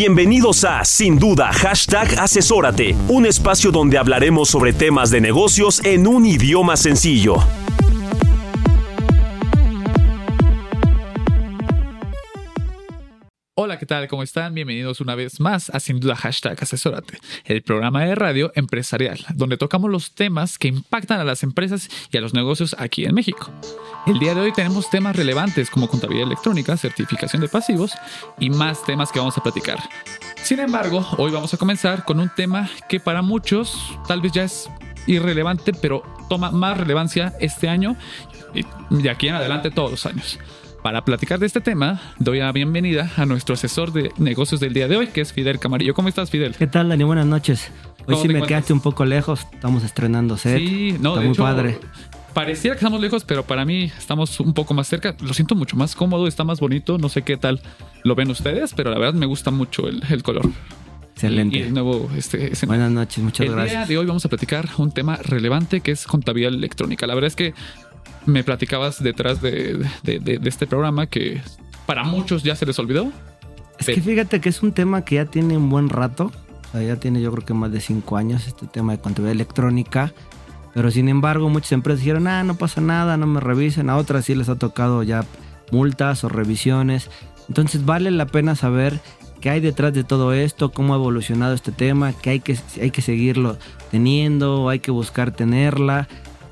Bienvenidos a Sin Duda Hashtag Asesórate, un espacio donde hablaremos sobre temas de negocios en un idioma sencillo. Hola, ¿qué tal? ¿Cómo están? Bienvenidos una vez más a Sin Duda Hashtag Asesórate, el programa de radio empresarial, donde tocamos los temas que impactan a las empresas y a los negocios aquí en México. El día de hoy tenemos temas relevantes como contabilidad electrónica, certificación de pasivos y más temas que vamos a platicar. Sin embargo, hoy vamos a comenzar con un tema que para muchos tal vez ya es irrelevante, pero toma más relevancia este año y de aquí en adelante todos los años. Para platicar de este tema, doy la bienvenida a nuestro asesor de negocios del día de hoy, que es Fidel Camarillo. ¿Cómo estás, Fidel? ¿Qué tal, Dani? Buenas noches. Hoy ¿Cómo sí me quedaste un poco lejos. Estamos estrenando set. Sí, no, Está de muy hecho, padre. Pareciera que estamos lejos, pero para mí estamos un poco más cerca. Lo siento mucho más cómodo, está más bonito. No sé qué tal lo ven ustedes, pero la verdad me gusta mucho el, el color. Excelente. Y el nuevo este, escenario. Buenas noches, muchas el gracias. día de hoy vamos a platicar un tema relevante que es contabilidad electrónica. La verdad es que me platicabas detrás de, de- de- de este programa que para muchos ya se les olvidó. Es que fíjate que es un tema que ya tiene un buen rato. O sea, ya tiene yo creo que más de cinco años este tema de contabilidad electrónica. Pero sin embargo, muchas empresas dijeron, ah, no pasa nada, no me revisen. A otras sí les ha tocado ya multas o revisiones. Entonces vale la pena saber qué hay detrás de todo esto, cómo ha evolucionado este tema, que hay que, hay que seguirlo teniendo, hay que buscar tenerla.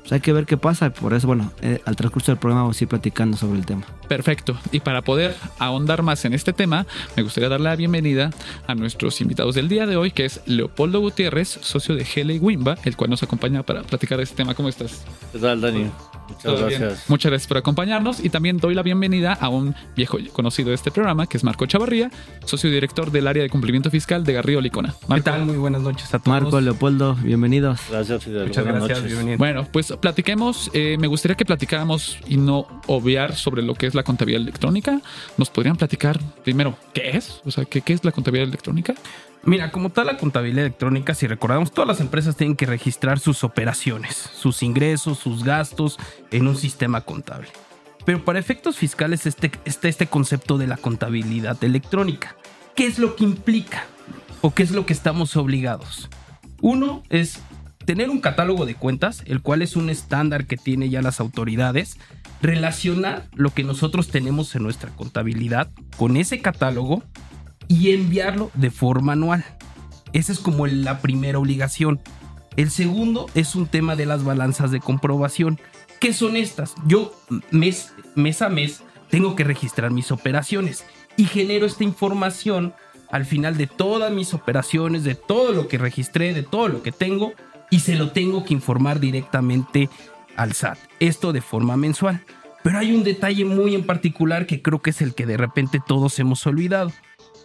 Pues hay que ver qué pasa. Por eso, bueno, eh, al transcurso del programa vamos a ir platicando sobre el tema. Perfecto. Y para poder ahondar más en este tema, me gustaría dar la bienvenida a nuestros invitados del día de hoy, que es Leopoldo Gutiérrez, socio de Hele Wimba, el cual nos acompaña para platicar de este tema. ¿Cómo estás? ¿Qué tal, Dani? Muchas ¿Todo bien? gracias. Muchas gracias por acompañarnos y también doy la bienvenida a un viejo conocido de este programa, que es Marco Chavarría, socio director del área de cumplimiento fiscal de Garrido Licona. ¿Qué Marco, tal? Muy buenas noches a todos. Marco, Leopoldo, bienvenidos. Gracias, Fidel. Muchas Buenas gracias. noches. Bueno, pues platiquemos. eh, me gustaría que platicáramos y no obviar sobre lo que es la contabilidad electrónica. ¿Nos podrían platicar primero qué es? O sea, ¿qué, qué es la contabilidad electrónica? Mira, como tal la contabilidad electrónica, si recordamos, todas las empresas tienen que registrar sus operaciones, sus ingresos, sus gastos en un sistema contable. Pero para efectos fiscales este, está este concepto de la contabilidad electrónica. ¿Qué es lo que implica? ¿O qué es lo que estamos obligados? Uno es tener un catálogo de cuentas, el cual es un estándar que tiene ya las autoridades, relacionar lo que nosotros tenemos en nuestra contabilidad con ese catálogo y enviarlo de forma anual. Esa es como la primera obligación. El segundo es un tema de las balanzas de comprobación. ¿Qué son estas? Yo mes, mes a mes tengo que registrar mis operaciones y genero esta información al final de todas mis operaciones, de todo lo que registré, de todo lo que tengo y se lo tengo que informar directamente al SAT. Esto de forma mensual. Pero hay un detalle muy en particular que creo que es el que de repente todos hemos olvidado.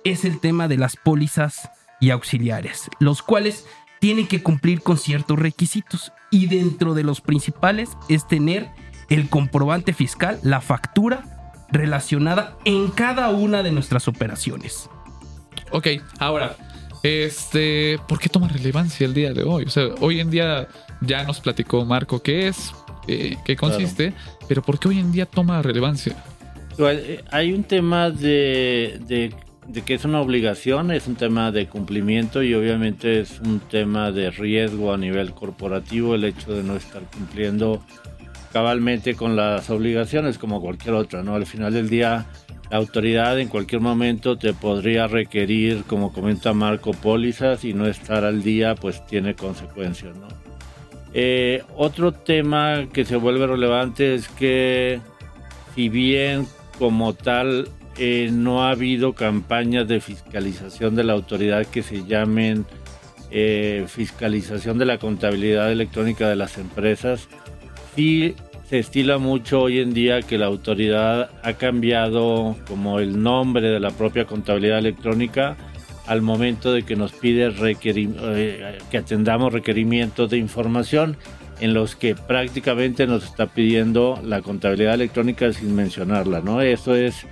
Es el tema de las pólizas y auxiliares, los cuales tienen que cumplir con ciertos requisitos. Y dentro de los principales es tener el comprobante fiscal, la factura relacionada en cada una de nuestras operaciones. Ok, ahora, este, ¿por qué toma relevancia el día de hoy? O sea, hoy en día ya nos platicó Marco qué es, eh, qué consiste, pero ¿por qué hoy en día toma relevancia? Eh, Hay un tema de, de- de que es una obligación, es un tema de cumplimiento y obviamente es un tema de riesgo a nivel corporativo el hecho de no estar cumpliendo cabalmente con las obligaciones como cualquier otra, ¿no? Al final del día la autoridad en cualquier momento te podría requerir, como comenta Marco, pólizas y no estar al día pues tiene consecuencias, ¿no? Eh, otro tema que se vuelve relevante es que si bien como tal eh, no ha habido campañas de fiscalización de la autoridad que se llamen eh, fiscalización de la contabilidad electrónica de las empresas, sí se estila mucho hoy en día que la autoridad ha cambiado como el nombre de la propia contabilidad electrónica al momento de que nos pide eh, que atendamos requerimientos de información en los que prácticamente nos está pidiendo la contabilidad electrónica sin mencionarla, ¿no? Eso es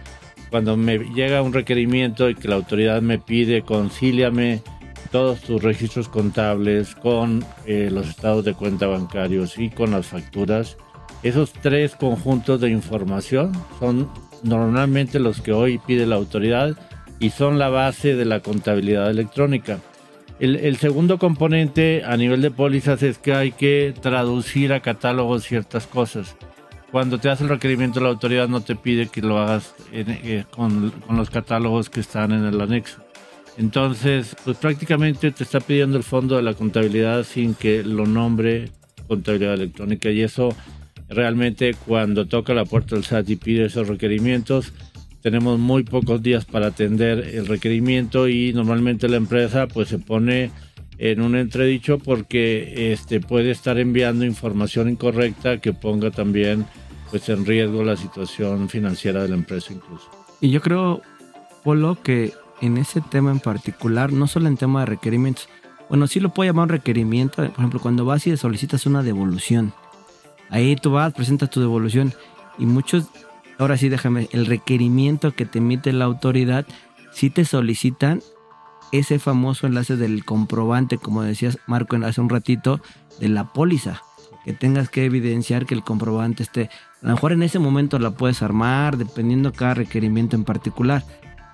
cuando me llega un requerimiento y que la autoridad me pide concíliame todos tus registros contables con eh, los estados de cuenta bancarios y con las facturas. Esos tres conjuntos de información son normalmente los que hoy pide la autoridad y son la base de la contabilidad electrónica. El, segundo componente a nivel de pólizas es que hay que traducir a catálogos ciertas cosas. Cuando te hace el requerimiento la autoridad no te pide que lo hagas eh, con, con, los catálogos que están en el anexo. Entonces, pues prácticamente te está pidiendo el fondo de la contabilidad sin que lo nombre contabilidad electrónica y eso realmente cuando toca la puerta del SAT y pide esos requerimientos, tenemos muy pocos días para atender el requerimiento y normalmente la empresa pues se pone en un entredicho porque este puede estar enviando información incorrecta que ponga también pues en riesgo la situación financiera de la empresa incluso. Y yo creo, Polo, que en ese tema en particular, no solo en tema de requerimientos, bueno, sí lo puedo llamar un requerimiento, por ejemplo, cuando vas y solicitas una devolución. Ahí tú vas, presentas tu devolución y muchos ahora sí déjame, el requerimiento que te emite la autoridad, si te solicitan ese famoso enlace del comprobante, como decías Marco hace un ratito, de la póliza, que tengas que evidenciar que el comprobante esté, a lo mejor en ese momento la puedes armar, dependiendo cada requerimiento en particular,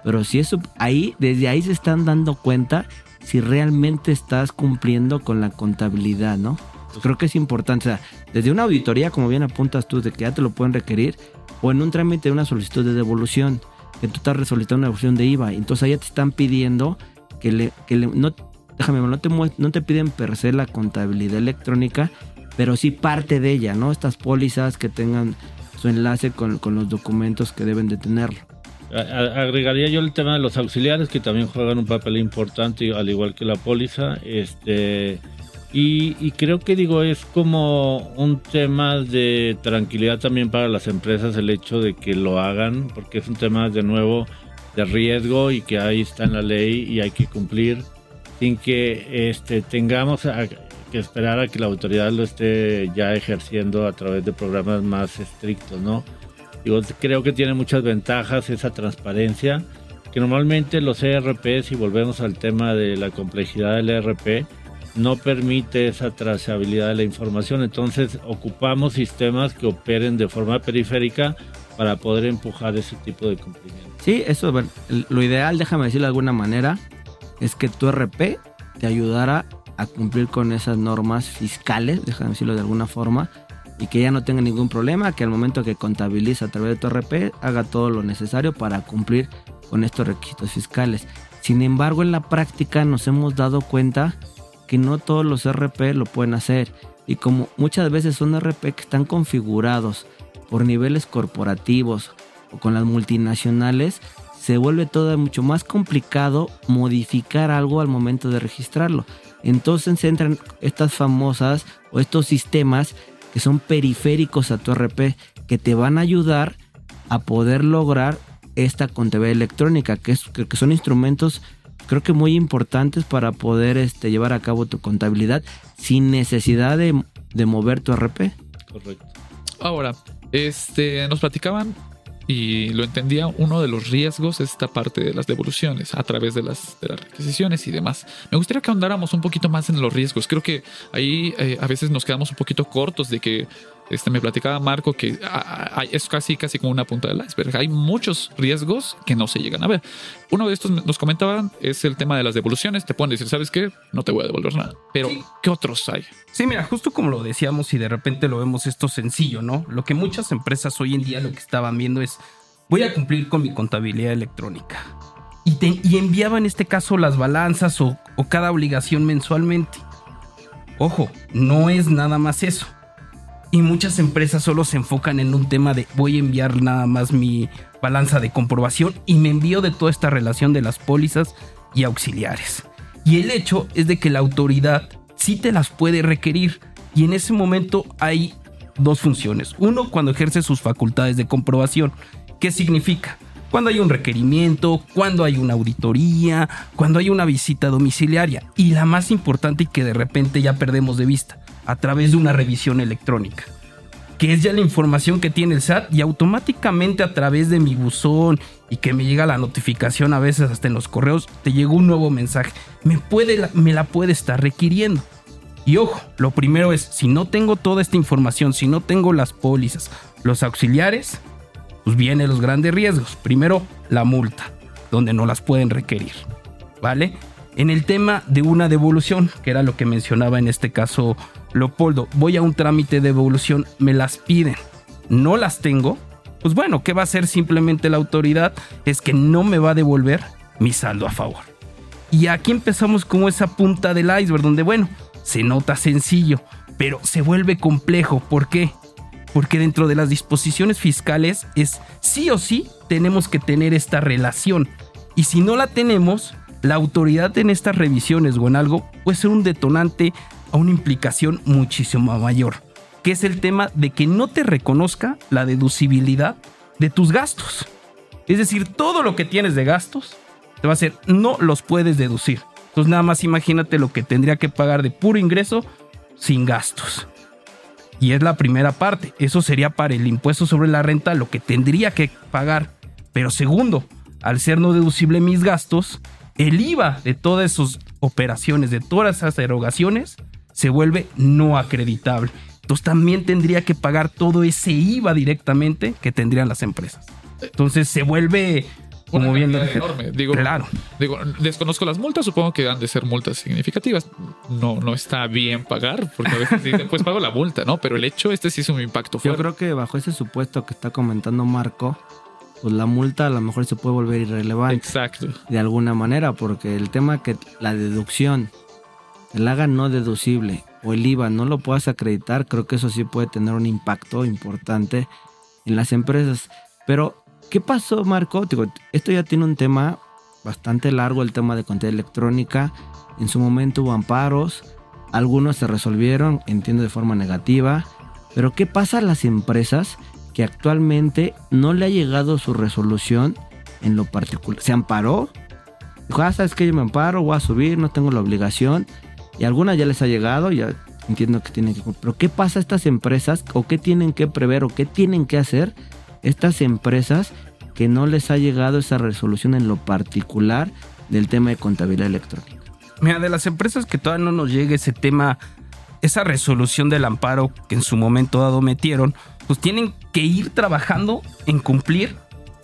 pero si eso, ahí, desde ahí se están dando cuenta si realmente estás cumpliendo con la contabilidad, ¿no? creo que es importante, o sea, desde una auditoría, como bien apuntas tú, de que ya te lo pueden requerir, o en un trámite de una solicitud de devolución, que tú estás solicitando una devolución de IVA, entonces ahí te están pidiendo que le, que le no, déjame, no te, no te piden per se la contabilidad electrónica, pero sí parte de ella, ¿no? Estas pólizas que tengan su enlace con, con los documentos que deben de tenerlo. Agregaría yo el tema de los auxiliares que también juegan un papel importante al igual que la póliza. Este, y, creo que digo, es como un tema de tranquilidad también para las empresas el hecho de que lo hagan, porque es un tema de nuevo de riesgo y que ahí está en la ley y hay que cumplir sin que este, tengamos que esperar a que la autoridad lo esté ya ejerciendo a través de programas más estrictos, ¿no? Digo, creo que tiene muchas ventajas esa transparencia, que normalmente los ERP, si volvemos al tema de la complejidad del ERP, no permite esa trazabilidad de la información. Entonces ocupamos sistemas que operen de forma periférica para poder empujar ese tipo de cumplimiento. Sí, eso, lo ideal, déjame decirlo de alguna manera, es que tu RP te ayudara a cumplir con esas normas fiscales, déjame decirlo de alguna forma, y que ya no tenga ningún problema, que al momento que contabiliza a través de tu RP haga todo lo necesario para cumplir con estos requisitos fiscales. Sin embargo, en la práctica nos hemos dado cuenta que no todos los RP lo pueden hacer. Y como muchas veces son RP que están configurados por niveles corporativos o con las multinacionales, se vuelve todo mucho más complicado modificar algo al momento de registrarlo. Entonces entran estas famosas o estos sistemas que son periféricos a tu RP que te van a ayudar a poder lograr esta contabilidad electrónica, que, es, que son instrumentos creo que muy importantes para poder este, llevar a cabo tu contabilidad sin necesidad de, de mover tu RP. Correcto. Ahora, este, nos platicaban y lo entendía, uno de los riesgos es esta parte de las devoluciones a través de las, de las requisiciones y demás. Me gustaría que ahondáramos un poquito más en los riesgos. Creo que ahí eh, a veces nos quedamos un poquito cortos de que este, me platicaba Marco que es casi, casi como una punta del iceberg. Hay muchos riesgos que no se llegan a ver. Uno de estos nos comentaban es el tema de las devoluciones. Te pueden decir, ¿sabes qué? No te voy a devolver nada. Pero, ¿qué otros hay? Sí, mira, justo como lo decíamos y de repente lo vemos esto sencillo, ¿no? Lo que muchas empresas hoy en día lo que estaban viendo es, voy a cumplir con mi contabilidad electrónica. Y, y enviaba en este caso las balanzas o cada obligación mensualmente. Ojo, no es nada más eso y muchas empresas solo se enfocan en un tema de voy a enviar nada más mi balanza de comprobación y me envío de toda esta relación de las pólizas y auxiliares. Y el hecho es de que la autoridad sí te las puede requerir y en ese momento hay dos funciones. Uno, cuando ejerce sus facultades de comprobación. ¿Qué significa? cuando hay un requerimiento, cuando hay una auditoría, cuando hay una visita domiciliaria y la más importante y que de repente ya perdemos de vista, a través de una revisión electrónica que es ya la información que tiene el SAT y automáticamente a través de mi buzón y que me llega la notificación a veces hasta en los correos, te llegó un nuevo mensaje. Me, puede, me la puede estar requiriendo. Y ojo, lo primero es, si no tengo toda esta información, si no tengo las pólizas, los auxiliares, pues vienen los grandes riesgos. Primero, la multa, donde no las pueden requerir. ¿Vale? En el tema de una devolución, que era lo que mencionaba en este caso Leopoldo, voy a un trámite de devolución, me las piden, no las tengo, pues bueno, ¿qué va a hacer simplemente la autoridad? Es que no me va a devolver mi saldo a favor. Y aquí empezamos como esa punta del iceberg, donde bueno, se nota sencillo, pero se vuelve complejo. ¿Por qué? Porque dentro de las disposiciones fiscales es sí o sí tenemos que tener esta relación. Y si no la tenemos, la autoridad en estas revisiones o en algo puede ser un detonante a una implicación muchísimo mayor, que es el tema de que no te reconozca la deducibilidad de tus gastos. Es decir, todo lo que tienes de gastos te va a ser no los puedes deducir. Entonces nada más imagínate lo que tendría que pagar de puro ingreso sin gastos. Y es la primera parte. Eso sería para el impuesto sobre la renta lo que tendría que pagar. Pero segundo, al ser no deducible mis gastos, el IVA de todas esas operaciones, de todas esas erogaciones, se vuelve no acreditable. Entonces también tendría que pagar todo ese IVA directamente que tendrían las empresas. Entonces se vuelve como bien enorme. Digo, claro. Digo, desconozco las multas, supongo que han de ser multas significativas. No, no está bien pagar, porque a veces dicen, pues pago la multa, ¿no? Pero el hecho, este sí es un impacto fuerte. Yo creo que bajo ese supuesto que está comentando Marco, pues la multa a lo mejor se puede volver irrelevante. Exacto. De alguna manera, porque el tema que la deducción, el haga no deducible o el IVA no lo puedas acreditar, creo que eso sí puede tener un impacto importante en las empresas. Pero, ¿qué pasó, Marco? Digo, esto ya tiene un tema bastante largo, el tema de contabilidad electrónica. En su momento hubo amparos, algunos se resolvieron, entiendo, de forma negativa. Pero, ¿qué pasa a las empresas que actualmente no le ha llegado su resolución en lo particular. Se amparó. Dijo, ah, sabes que yo me amparo, voy a subir, no tengo la obligación. Y algunas ya les ha llegado, ya entiendo que tienen que Pero ¿qué pasa a estas empresas? ¿O qué tienen que prever? ¿O qué tienen que hacer estas empresas que no les ha llegado esa resolución en lo particular del tema de contabilidad electrónica? Mira, de las empresas que todavía no nos llegue ese tema, esa resolución del amparo que en su momento dado metieron, pues tienen que ir trabajando en cumplir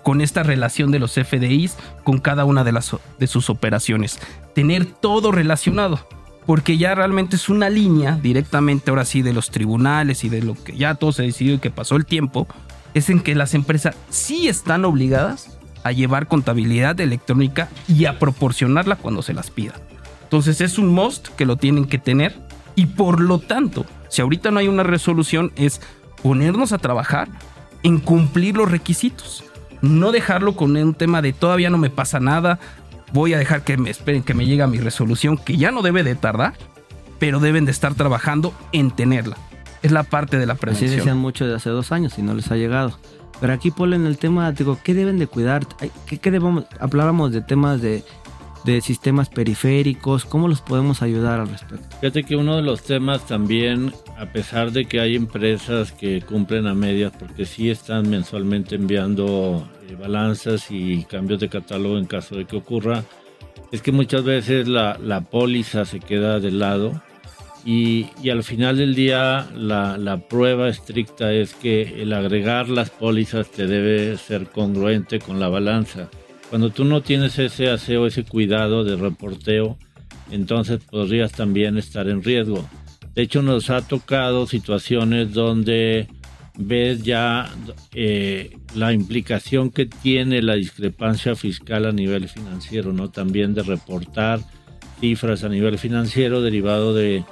con esta relación de los FDIs con cada una de, las, de sus operaciones. Tener todo relacionado, porque ya realmente es una línea directamente ahora sí de los tribunales y de lo que ya todo se decidió y que pasó el tiempo, es en que las empresas sí están obligadas a llevar contabilidad electrónica y a proporcionarla cuando se las pida. Entonces es un must que lo tienen que tener y por lo tanto, si ahorita no hay una resolución es ponernos a trabajar en cumplir los requisitos. No dejarlo con un tema de todavía no me pasa nada, voy a dejar que me esperen que me llegue mi resolución, que ya no debe de tardar, pero deben de estar trabajando en tenerla. Es la parte de la prevención. Así decían mucho de hace dos años y no les ha llegado. Pero aquí ponen el tema, digo, ¿qué deben de cuidar? ¿Qué, qué debemos? Hablábamos de temas de de sistemas periféricos, ¿cómo los podemos ayudar al respecto? Fíjate que uno de los temas también, a pesar de que hay empresas que cumplen a medias, porque sí están mensualmente enviando eh, balanzas y cambios de catálogo en caso de que ocurra, es que muchas veces la, la póliza se queda de lado y, y, al final del día la, la, prueba estricta es que el agregar las pólizas te debe ser congruente con la balanza. Cuando tú no tienes ese aseo, ese cuidado de reporteo, entonces podrías también estar en riesgo. De hecho, nos ha tocado situaciones donde ves ya eh, la implicación que tiene la discrepancia fiscal a nivel financiero, ¿no? También de reportar cifras a nivel financiero derivado de,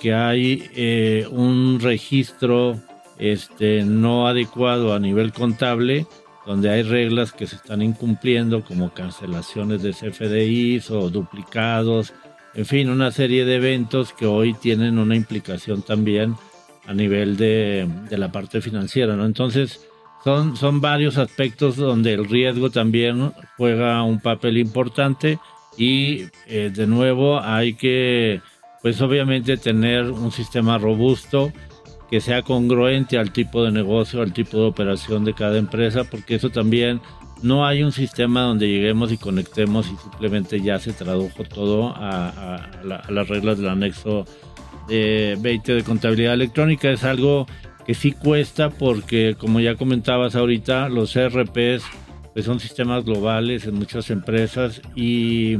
que hay eh, un registro este, no adecuado a nivel contable donde hay reglas que se están incumpliendo, como cancelaciones de CFDIs o duplicados, en fin, una serie de eventos que hoy tienen una implicación también a nivel de, la parte financiera, ¿no? Entonces, son, son varios aspectos donde el riesgo también juega un papel importante y eh, de nuevo hay que, pues obviamente tener un sistema robusto que sea congruente al tipo de negocio, al tipo de operación de cada empresa, porque eso también no hay un sistema donde lleguemos y conectemos y simplemente ya se tradujo todo a, las reglas del anexo de 20 de contabilidad electrónica. Es algo que sí cuesta porque, como ya comentabas ahorita, los ERPs pues son sistemas globales en muchas empresas y,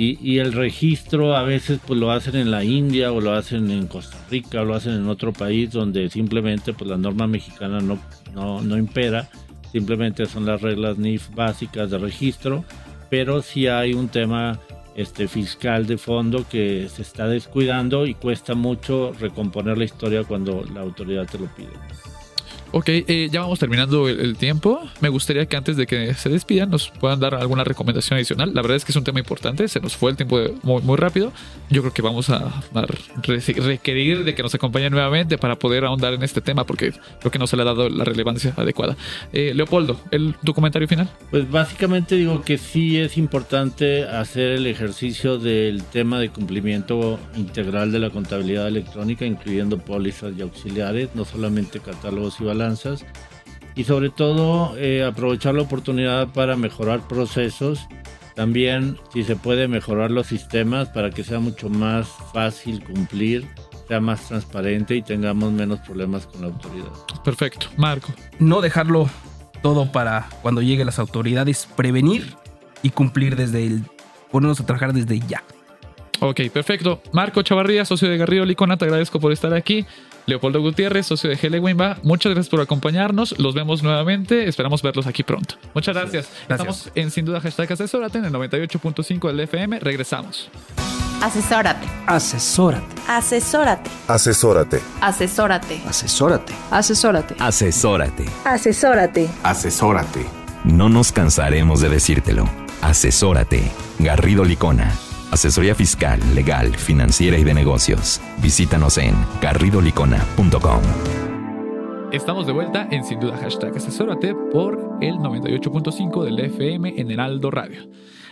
y, el registro a veces pues lo hacen en la India o lo hacen en Costa Rica o lo hacen en otro país donde simplemente pues la norma mexicana no, no, no impera simplemente son las reglas NIF básicas de registro, pero sí hay un tema este, fiscal de fondo que se está descuidando y cuesta mucho recomponer la historia cuando la autoridad te lo pide. Ok, eh, ya vamos terminando el, tiempo. Me gustaría que antes de que se despidan nos puedan dar alguna recomendación adicional. La verdad es que es un tema importante, se nos fue el tiempo muy, muy rápido. Yo creo que vamos a, requerir de que nos acompañen nuevamente para poder ahondar en este tema porque creo que no se le ha dado la relevancia adecuada. Eh, Leopoldo, ¿el documentario final? Pues básicamente digo que sí es importante hacer el ejercicio del tema de cumplimiento integral de la contabilidad electrónica, incluyendo pólizas y auxiliares, no solamente catálogos y balanzas y sobre todo eh, aprovechar la oportunidad para mejorar procesos. También si se puede mejorar los sistemas para que sea mucho más fácil cumplir, sea más transparente y tengamos menos problemas con la autoridad. Perfecto. Marco. No dejarlo todo para cuando lleguen las autoridades, prevenir y cumplir desde el... ponernos a trabajar desde ya. Ok, perfecto. Marco Chavarría, socio de Garrido Licona, te agradezco por estar aquí. Leopoldo Gutiérrez, socio de Hele Wimba, muchas gracias por acompañarnos. Los vemos nuevamente. Esperamos verlos aquí pronto. Muchas gracias. Estamos en Sin Duda Hashtag Asesórate en el 98.5 del FM. Regresamos. Asesórate. Asesórate. Asesórate. Asesórate. Asesórate. Asesórate. Asesórate. Asesórate. Asesórate. Asesórate. No nos cansaremos de decírtelo. Asesórate. Garrido Licona. Asesoría fiscal, legal, financiera y de negocios. Visítanos en garridolicona.com. Estamos de vuelta en Sin Duda Hashtag Asesórate por el 98.5 del FM en Heraldo Radio.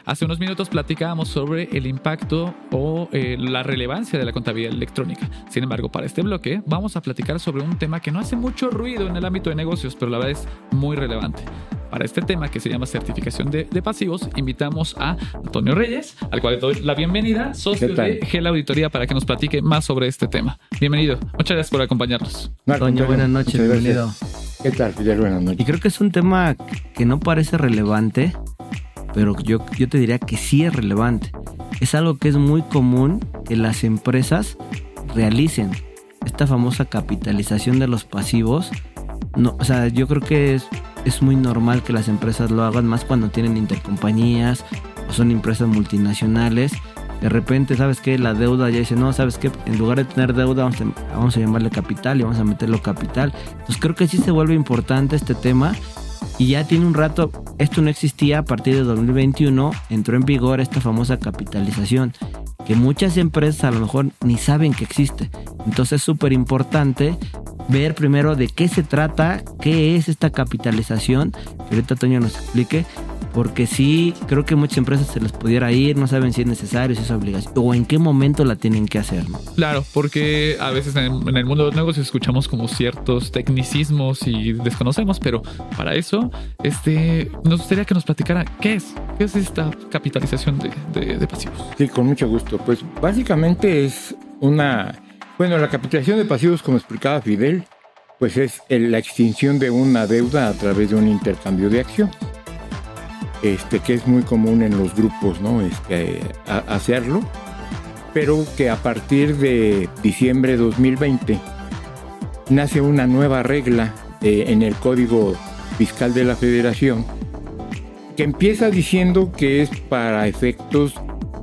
Hace unos minutos platicábamos sobre el impacto o eh, la relevancia de la contabilidad electrónica. Sin embargo, para este bloque vamos a platicar sobre un tema que no hace mucho ruido en el ámbito de negocios, pero la verdad es muy relevante. Para este tema que se llama certificación de, pasivos, invitamos a Antonio Reyes, al cual le doy la bienvenida, socio de GEL Auditoría, para que nos platique más sobre este tema. Bienvenido. Muchas gracias por acompañarnos. Antonio, buenas noches, bienvenido. ¿Qué tal, Fidel? Buenas noches. Y creo que es un tema que no parece relevante, pero yo, yo te diría que sí es relevante. Es algo que es muy común que las empresas realicen. Esta famosa capitalización de los pasivos. No, o sea, yo creo que es, es muy normal que las empresas lo hagan más cuando tienen intercompañías o son empresas multinacionales. De repente, ¿sabes qué? La deuda ya dice, no, ¿sabes qué? En lugar de tener deuda, vamos a, vamos a llamarle capital y vamos a meterlo capital. Entonces creo que sí se vuelve importante este tema y ya tiene un rato, esto no existía a partir de 2021, entró en vigor esta famosa capitalización, que muchas empresas a lo mejor ni saben que existe. Entonces es súper importante ver primero de qué se trata, qué es esta capitalización, que ahorita Toño nos explique, porque sí, creo que muchas empresas se les pudiera ir, no saben si es necesario, si es obligación, o en qué momento la tienen que hacer. Claro, porque a veces en, el mundo de los negocios escuchamos como ciertos tecnicismos y desconocemos, pero para eso este, nos gustaría que nos platicara qué es, qué es esta capitalización de, de pasivos. Sí, con mucho gusto. Pues básicamente es una... Bueno, la capitalización de pasivos, como explicaba Fidel, pues es la extinción de una deuda a través de un intercambio de acción este, que es muy común en los grupos, ¿no? Este, hacerlo, pero que a partir de diciembre de 2020 nace una nueva regla eh, en el Código Fiscal de la Federación que empieza diciendo que es para efectos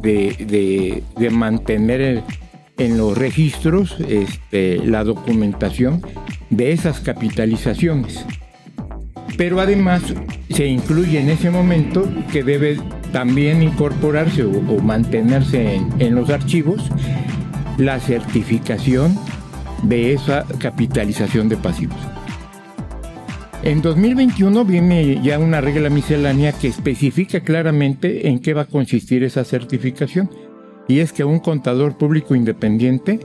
de, mantener en los registros este, la documentación de esas capitalizaciones pero además se incluye en ese momento que debe también incorporarse o, mantenerse en, los archivos la certificación de esa capitalización de pasivos. En 2021 viene ya una regla miscelánea que especifica claramente en qué va a consistir esa certificación. Y es que un contador público independiente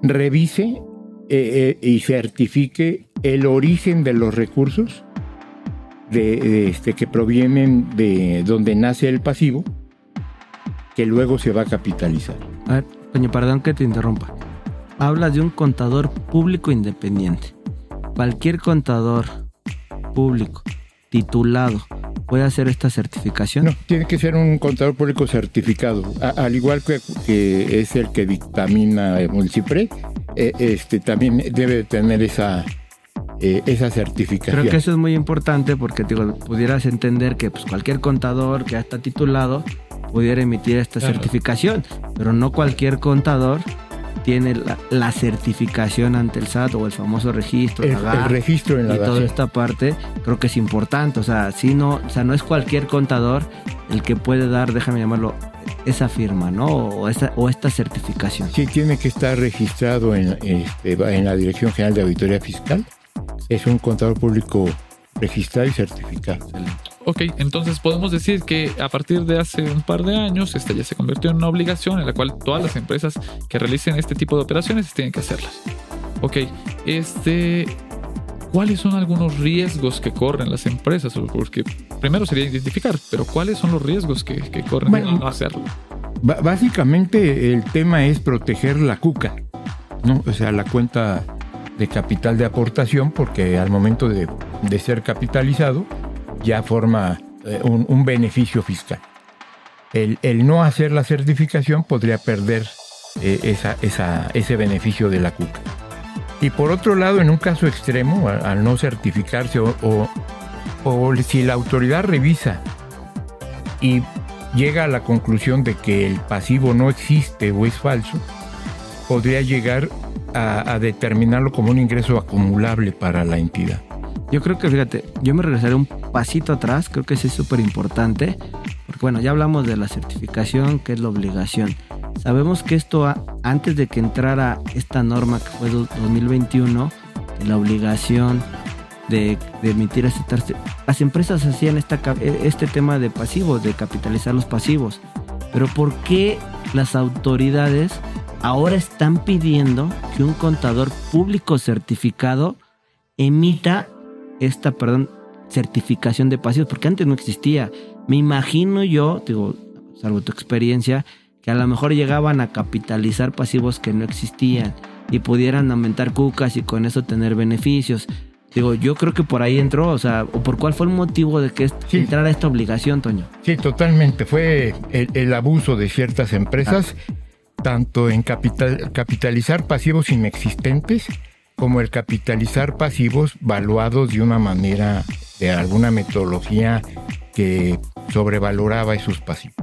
revise eh, eh, y certifique el origen de los recursos de, de este, que provienen de donde nace el pasivo, que luego se va a capitalizar. A ver, Toño, perdón que te interrumpa. Hablas de un contador público independiente. Cualquier contador público titulado puede hacer esta certificación. No, tiene que ser un contador público certificado, A- al igual que, que es el que dictamina el eh, este también debe tener esa, eh, esa certificación. Creo que eso es muy importante porque digo, pudieras entender que pues, cualquier contador que ya está titulado pudiera emitir esta Claro. certificación, pero no cualquier contador tiene la, la certificación ante el SAT o el famoso registro, el, la el GAR, registro en la y toda esta parte creo que es importante, o sea, si no, o sea, no es cualquier contador el que puede dar, déjame llamarlo, esa firma, ¿no? O esa, o esta certificación. Sí, tiene que estar registrado en, este, en la Dirección General de Auditoría Fiscal. Es un contador público registrado y certificado. Ok, entonces podemos decir que a partir de hace un par de años, esta ya se convirtió en una obligación en la cual todas las empresas que realicen este tipo de operaciones tienen que hacerlas. Ok, este, ¿cuáles son algunos riesgos que corren las empresas? Porque primero sería identificar, pero ¿cuáles son los riesgos que, que corren Bueno, al no hacerlo? Básicamente el tema es proteger la cuca, ¿no? O sea, la cuenta de capital de aportación, porque al momento de, de ser capitalizado ya forma eh, un, beneficio fiscal. El, el no hacer la certificación podría perder eh, esa, esa- ese beneficio de la cuca. Y por otro lado, en un caso extremo, al, al no certificarse o, o- o si la autoridad revisa y llega a la conclusión de que el pasivo no existe o es falso, podría llegar a, determinarlo como un ingreso acumulable para la entidad. Yo creo que, fíjate, yo me regresaré un pasito atrás, creo que eso es súper importante, porque bueno, ya hablamos de la certificación, que es la obligación. Sabemos que esto, antes de que entrara esta norma que fue do- 2021, de la obligación de, de emitir este tar- las empresas hacían e- este tema de pasivos, de capitalizar los pasivos. Pero ¿por qué las autoridades ahora están pidiendo que un contador público certificado emita esta, perdón, certificación de pasivos, porque antes no existía. Me imagino yo, digo, salvo tu experiencia, que a lo mejor llegaban a capitalizar pasivos que no existían y pudieran aumentar cucas y con eso tener beneficios. Digo, yo creo que por ahí entró, o sea, o por cuál fue el motivo de que Sí. entrara esta obligación, Toño. Sí, totalmente. Fue el, el abuso de ciertas empresas, tanto en capital- capitalizar pasivos inexistentes como el capitalizar pasivos valuados de una manera, de alguna metodología que sobrevaloraba esos pasivos.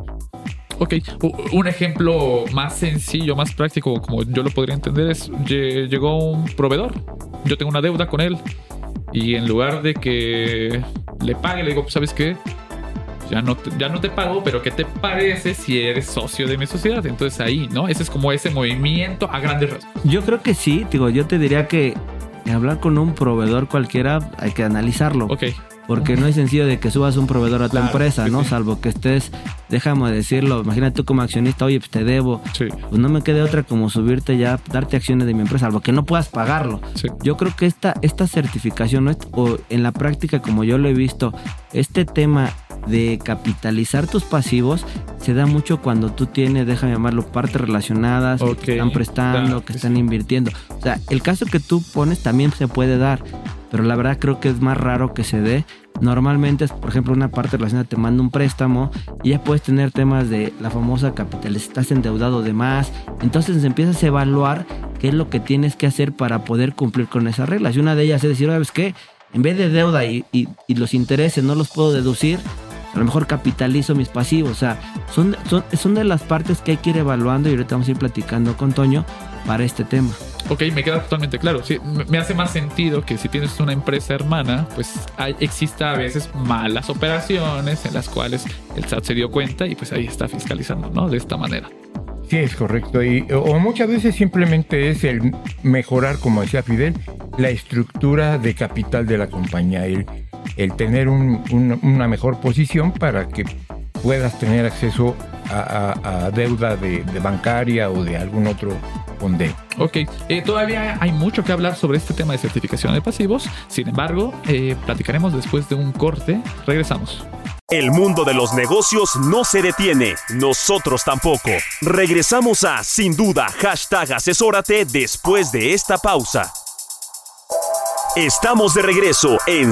Ok, un ejemplo más sencillo, más práctico, como yo lo podría entender, es lle- llegó un proveedor, yo tengo una deuda con él y en lugar de que le pague, le digo, "Pues, ¿sabes qué? Ya no, te, ya no te pago, pero ¿qué te parece si eres socio de mi sociedad? Entonces ahí, ¿no? Ese es como ese movimiento a grandes rasgos. Yo creo que sí, digo, yo te diría que hablar con un proveedor cualquiera hay que analizarlo. Ok, Porque no es sencillo de que subas un proveedor a tu Claro, empresa, ¿no? sí. Salvo que estés, déjame decirlo, imagínate tú como accionista, oye, pues te debo. sí, Pues no me quede otra como subirte ya, darte acciones de mi empresa, salvo que no puedas pagarlo. sí. Yo creo que esta, esta certificación, o en la práctica, como yo lo he visto, este tema de capitalizar tus pasivos se da mucho cuando tú tienes, déjame llamarlo, partes relacionadas, que te están prestando, claro, que están invirtiendo. O sea, el caso que tú pones también se puede dar, pero la verdad creo que es más raro que se dé. Normalmente por ejemplo, una parte relacionada te manda un préstamo y ya puedes tener temas de la famosa capital, estás endeudado de más. Entonces empiezas a evaluar qué es lo que tienes que hacer para poder cumplir con esas reglas. Y una de ellas es decir, ¿sabes qué? En vez de deuda y, y- y los intereses no los puedo deducir, a lo mejor capitalizo mis pasivos. O sea, son, son, son de las partes que hay que ir evaluando y ahorita vamos a ir platicando con Toño para este tema. Ok, me queda totalmente claro. Sí, me- hace más sentido que si tienes una empresa hermana, pues hay, exista a veces malas operaciones en las cuales el SAT se dio cuenta y pues ahí está fiscalizando, ¿no? De esta manera. Sí, es correcto. Y, o muchas veces simplemente es el mejorar, como decía Fidel, la estructura de capital de la compañía, el, el tener un- un- una mejor posición para que puedas tener acceso a, a- a deuda de, de bancaria o de algún otro fondo. Ok, eh, todavía hay mucho que hablar sobre este tema de certificación de pasivos. Sin embargo, eh, platicaremos después de un corte. Regresamos. El mundo de los negocios no se detiene, nosotros tampoco. Regresamos a Sin Duda, hashtag asesórate después de esta pausa. Estamos de regreso en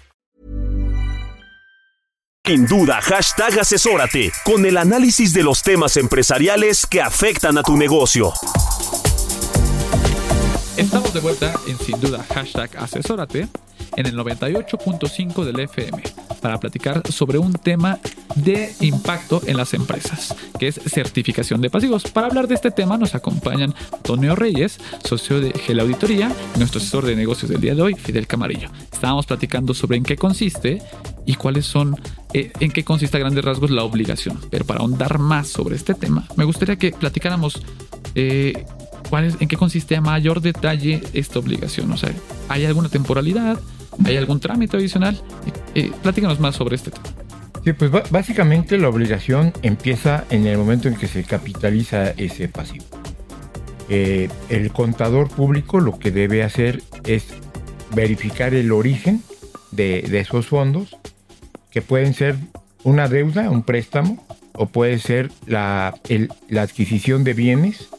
Sin Duda, hashtag asesórate con el análisis de los temas empresariales que afectan a tu negocio. Estamos de vuelta en Sin Duda, hashtag asesórate, en el 98.5 del FM, para platicar sobre un tema de impacto en las empresas, que es certificación de pasivos. Para hablar de este tema nos acompañan Antonio Reyes, socio de Gel Auditoría, nuestro asesor de negocios del día de hoy, Fidel Camarillo. Estábamos platicando sobre en qué consiste y cuáles son, eh, en qué consiste a grandes rasgos la obligación. Pero para ahondar más sobre este tema, me gustaría que platicáramos eh, cuál es, en qué consiste a mayor detalle esta obligación. O sea, ¿hay alguna temporalidad? ¿Hay algún trámite adicional? Eh, eh, platícanos más sobre este tema. Sí, pues básicamente la obligación empieza en el momento en que se capitaliza ese pasivo. Eh, el contador público lo que debe hacer es verificar el origen de, de esos fondos, que pueden ser una deuda, un préstamo, o puede ser la, la adquisición de bienes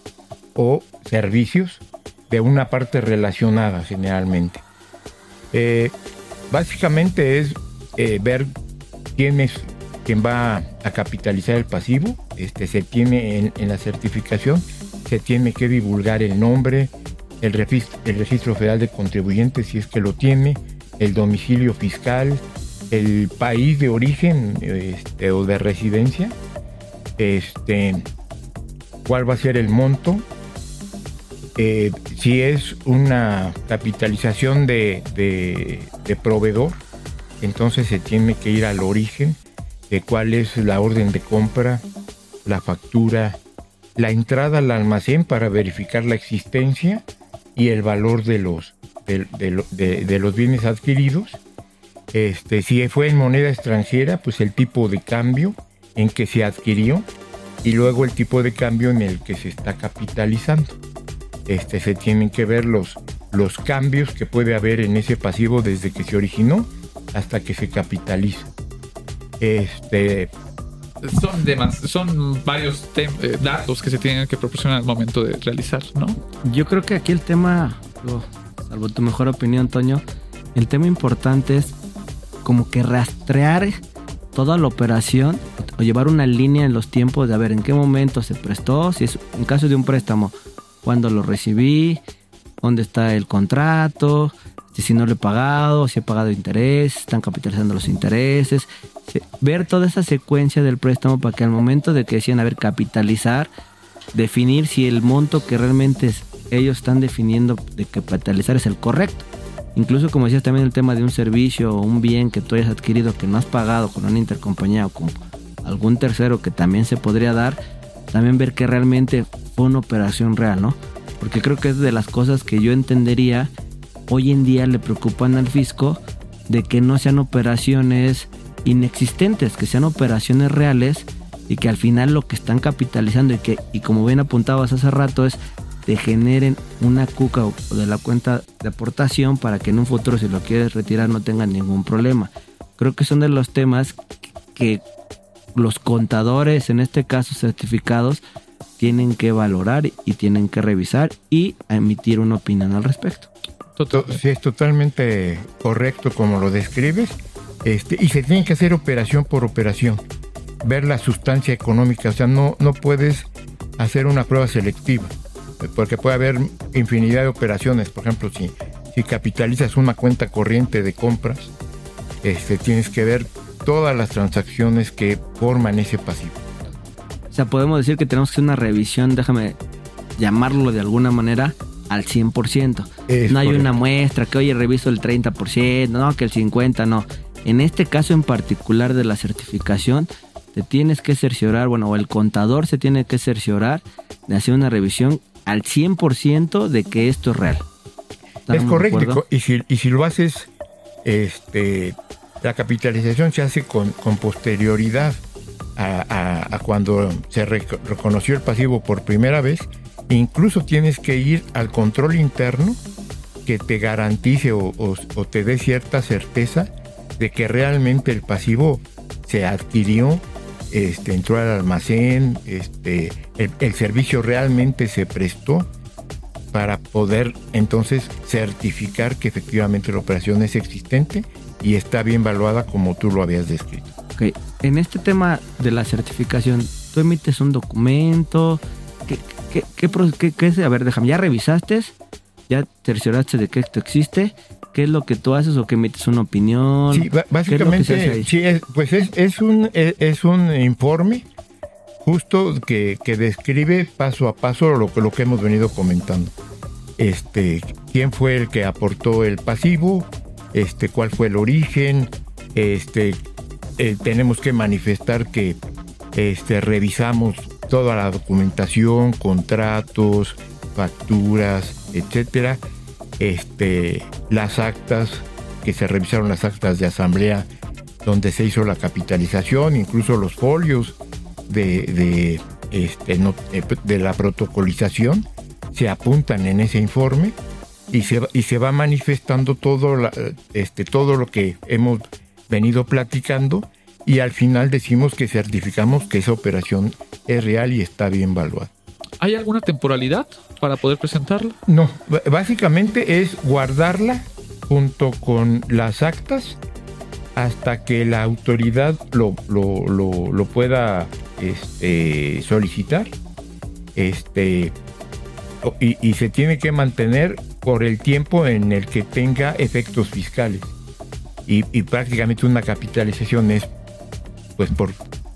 o servicios de una parte relacionada generalmente. Eh, básicamente es eh, ver quién es quien va a capitalizar el pasivo. Este, se tiene en, la certificación, se tiene que divulgar el nombre, el el registro federal de contribuyentes si es que lo tiene, el domicilio fiscal, el país de origen este, o de residencia, este, cuál va a ser el monto, eh, si es una capitalización de, de- de proveedor, entonces se tiene que ir al origen de cuál es la orden de compra, la factura, la entrada al almacén para verificar la existencia y el valor de los, de, de lo- de- de los bienes adquiridos. Este, si fue en moneda extranjera, pues el tipo de cambio en que se adquirió y luego el tipo de cambio en el que se está capitalizando. Este, se tienen que ver los, los cambios que puede haber en ese pasivo desde que se originó hasta que se capitaliza. Este, Son, demas- son varios tem- eh, datos que se tienen que proporcionar al momento de realizar, ¿no? Yo creo que aquí el tema, salvo tu mejor opinión, Toño, el tema importante es como que rastrear toda la operación o llevar una línea en los tiempos de a ver en qué momento se prestó, si es en caso de un préstamo, cuándo lo recibí, dónde está el contrato, si no lo he pagado, si he pagado interés, están capitalizando los intereses, se- ver toda esa secuencia del préstamo para que al momento de que decían a ver capitalizar, definir si el monto que realmente ellos están definiendo de capitalizar es el correcto. Incluso como decías también el tema de un servicio o un bien que tú hayas adquirido que no has pagado con una intercompañía o con algún tercero que también se podría dar, también ver que realmente fue una operación real, ¿no? Porque creo que es de las cosas que yo entendería hoy en día le preocupan al fisco de que no sean operaciones inexistentes, que sean operaciones reales y que al final lo que están capitalizando y que y como bien apuntabas hace rato es te generen una cuca o de la cuenta de aportación para que en un futuro si lo quieres retirar no tengan ningún problema. Creo que son de los temas que los contadores, en este caso certificados, tienen que valorar y tienen que revisar y emitir una opinión al respecto. Sí, es totalmente correcto como lo describes. Este, y se tiene que hacer operación por operación. Ver la sustancia económica. O sea, no, no puedes hacer una prueba selectiva. Porque puede haber infinidad de operaciones. Por ejemplo, si, si capitalizas una cuenta corriente de compras, este, tienes que ver todas las transacciones que forman ese pasivo. O sea, podemos decir que tenemos que hacer una revisión, déjame llamarlo de alguna manera, al 100%. no hay una muestra que, oye, reviso el 30%, no, que el 50%, no. En este caso en particular de la certificación, te tienes que cerciorar, bueno, o el contador se tiene que cerciorar de hacer una revisión al 100% de que esto es real. Es correcto. Y si, y si lo haces, este, la capitalización se hace con, con posterioridad a, cuando se reconoció el pasivo por primera vez. Incluso tienes que ir al control interno que te garantice o, te dé cierta certeza de que realmente el pasivo se adquirió, este, entró al almacén, este, el, servicio realmente se prestó para poder entonces certificar que efectivamente la operación es existente y está bien valuada como tú lo habías descrito. Ok, en este tema de la certificación, tú emites un documento, ¿qué, qué? A ver, déjame, ¿ya revisaste? ¿Ya cercioraste de que esto existe? ¿Qué es lo que tú haces o que emites una opinión? Sí, básicamente, sí, pues es, es, un, es, un informe justo que, que, describe paso a paso lo, lo que hemos venido comentando. Este, quién fue el que aportó el pasivo, este, cuál fue el origen, este, eh, tenemos que manifestar que este, revisamos toda la documentación, contratos, facturas, etcétera, este, las actas, que se revisaron las actas de asamblea donde se hizo la capitalización, incluso los folios de, este, eh, de la protocolización se apuntan en ese informe y se, y se va manifestando todo, este, todo lo que hemos venido platicando y al final decimos que certificamos que esa operación es real y está bien evaluada. ¿Hay alguna temporalidad para poder presentarla? No, básicamente es guardarla junto con las actas hasta que la autoridad lo, lo, pueda este, solicitar. Este, y, se tiene que mantener por el tiempo en el que tenga efectos fiscales. Y, prácticamente una capitalización es pues por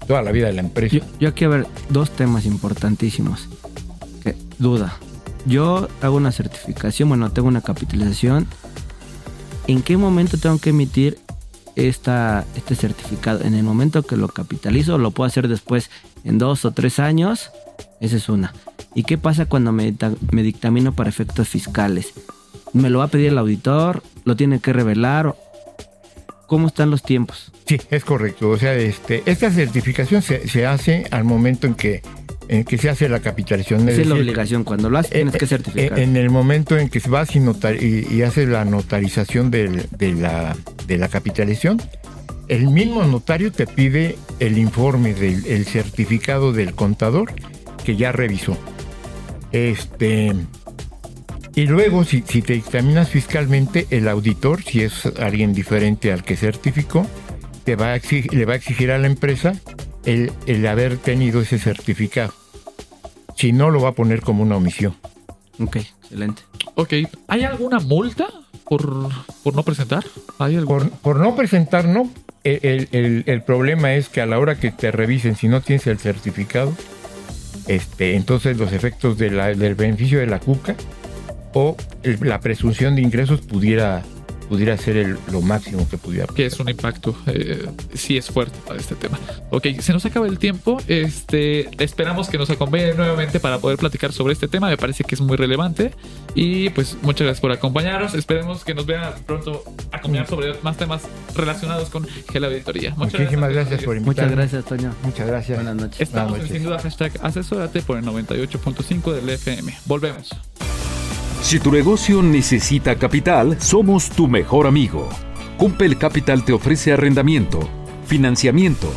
toda la vida de la empresa. Yo, aquí a ver dos temas importantísimos. Duda. Yo hago una certificación, bueno, tengo una capitalización. ¿En qué momento tengo que emitir esta, este certificado? ¿En el momento que lo capitalizo? ¿Lo puedo hacer después en dos o tres años? Esa es una. ¿Y qué pasa cuando me, me dictamino para efectos fiscales? ¿Me lo va a pedir el auditor? ¿Lo tiene que revelar? ¿Cómo están los tiempos? Sí, es correcto. O sea, este, esta certificación se, hace al momento en que, en que se hace la capitalización. Esa es la obligación. Cuando lo haces, tienes eh, que certificar. Eh, en el momento en que vas y, y, y haces la notarización de, la, de la capitalización, el mismo notario te pide el informe del certificado del contador que ya revisó. Este. Y luego, si, te examinas fiscalmente, el auditor, si es alguien diferente al que certificó, te va a le va a exigir a la empresa el, el, haber tenido ese certificado. Si no, lo va a poner como una omisión. Ok, excelente. Ok, ¿hay alguna multa por, por no presentar? ¿Hay por, por, no presentar, no. El, el, el, problema es que a la hora que te revisen, si no tienes el certificado, este, entonces los efectos del beneficio de la cuca o la presunción de ingresos pudiera pudiera ser el- lo máximo que pudiera. que es un impacto, eh, sí es fuerte para este tema. Ok, se nos acaba el tiempo. Este, esperamos que nos acompañen nuevamente para poder platicar sobre este tema. Me parece que es muy relevante. Y pues muchas gracias por acompañarnos. Esperemos que nos vean pronto acompañar sobre más temas relacionados con Gela Auditoría. Muchas Muchísimas gracias por invitarme. Muchas gracias, Toño. Muchas gracias. Buenas noches. Estamos Buenas en noches. sin duda hashtag asesórate por el 98.5 del FM. Volvemos. Si tu negocio necesita capital, somos tu mejor amigo. Cumpel Capital te ofrece arrendamiento, financiamiento,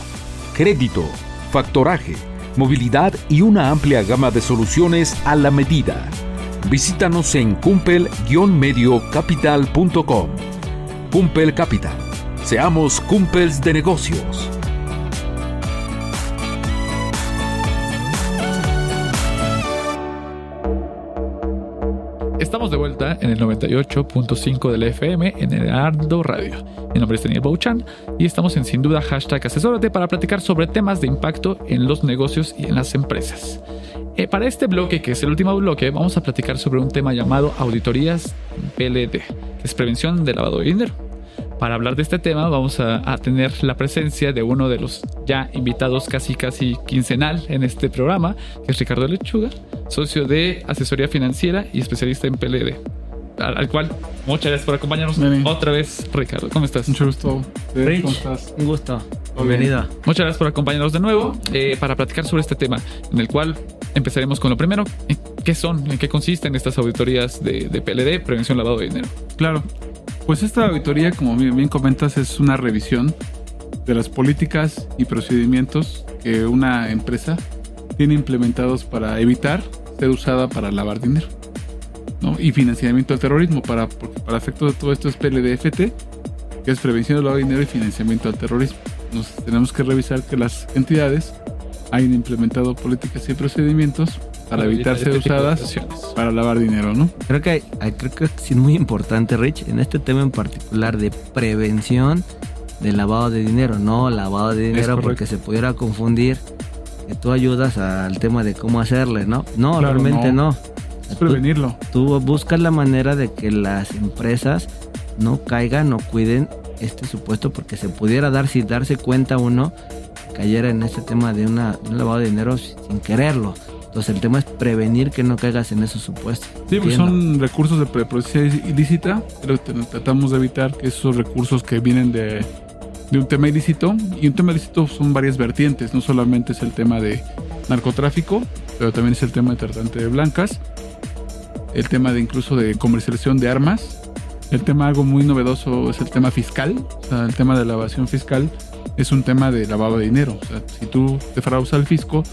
crédito, factoraje, movilidad y una amplia gama de soluciones a la medida. Visítanos en cumpel-mediocapital.com. Cumpel Capital. Seamos cumpels de negocios. Estamos de vuelta en el 98.5 del FM en el Ardo Radio. Mi nombre es Daniel Bouchan y estamos en sin duda hashtag asesórate para platicar sobre temas de impacto en los negocios y en las empresas. Eh, para este bloque, que es el último bloque, vamos a platicar sobre un tema llamado auditorías PLD, que es prevención del lavado de dinero. Para hablar de este tema vamos a, a tener la presencia de uno de los ya invitados casi casi quincenal en este programa, que es Ricardo Lechuga, socio de asesoría financiera y especialista en PLD. Al, al cual, muchas gracias por acompañarnos Bien. otra vez, Ricardo. ¿Cómo estás? Mucho gusto. Rich, ¿Cómo estás? un gusto. Todo bien. Bienvenido. Muchas gracias por acompañarnos de nuevo eh, para platicar sobre este tema, en el cual empezaremos con lo primero. ¿En ¿Qué son? ¿En qué consisten estas auditorías de, de PLD, prevención lavado de dinero? Claro. Pues esta auditoría, como bien, bien comentas, es una revisión de las políticas y procedimientos que una empresa tiene implementados para evitar ser usada para lavar dinero. ¿no? Y financiamiento del terrorismo, para, porque para efectos de todo esto es PLDFT, que es prevención del lavado de dinero y financiamiento al terrorismo. Nos tenemos que revisar que las entidades hayan implementado políticas y procedimientos para evitar ser este de usadas para lavar dinero, ¿no? Creo que, hay- creo que es muy importante, Rich, en este tema en particular de prevención del lavado de dinero, no lavado de dinero porque se pudiera confundir que tú ayudas al tema de cómo hacerle, ¿no? No, Claro, realmente no. no. Es prevenirlo. Tú buscas la manera de que las empresas no caigan o cuiden este supuesto porque se pudiera dar si darse cuenta uno cayera en este tema de, una, de un lavado de dinero sin quererlo. Entonces el tema es prevenir que no caigas en esos supuestos. Sí, porque son recursos de pre- procedencia ilícita, pero tratamos de evitar que esos recursos que vienen de, de un tema ilícito, y un tema ilícito son varias vertientes, no solamente es el tema de narcotráfico, pero también es el tema de tratante de blancas, el tema de incluso de comercialización de armas, el tema algo muy novedoso es el tema fiscal, o sea, el tema de la evasión fiscal es un tema de lavado de dinero, si tú defraudas al fisco,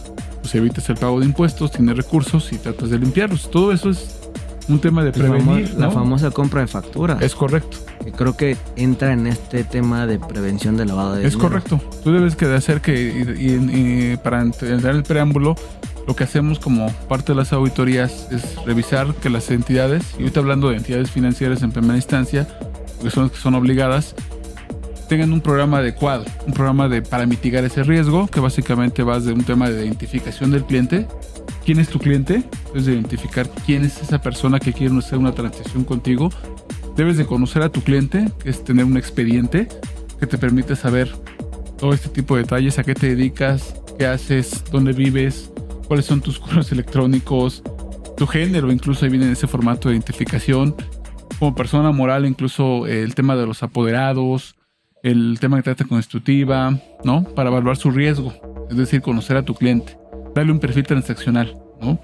pues evitas el pago de impuestos, tienes recursos y tratas de limpiarlos. Todo eso es un tema de famo- prevenir. la famosa compra de factura. Es correcto, que creo que entra en este tema de prevención del lavado de es dinero. correcto. Tú debes que de hacer que, y, y- y para entrar el preámbulo, lo que hacemos como parte de las auditorías es revisar que las entidades, y ahorita hablando de entidades financieras en primera instancia, porque son las que son obligadas, tengan un programa adecuado, un programa de, para mitigar ese riesgo, que básicamente va de un tema de identificación del cliente. ¿Quién es tu cliente? Debes de identificar quién es esa persona que quiere hacer una transacción contigo. Debes de conocer a tu cliente, que es tener un expediente que te permite saber todo este tipo de detalles, a qué te dedicas, qué haces, dónde vives, cuáles son tus correos electrónicos, tu género, incluso ahí viene en ese formato de identificación. Como persona moral, incluso eh, el tema de los apoderados, el tema de trata constitutiva, ¿no? Para evaluar su riesgo, es decir, conocer a tu cliente, darle un perfil transaccional, ¿no?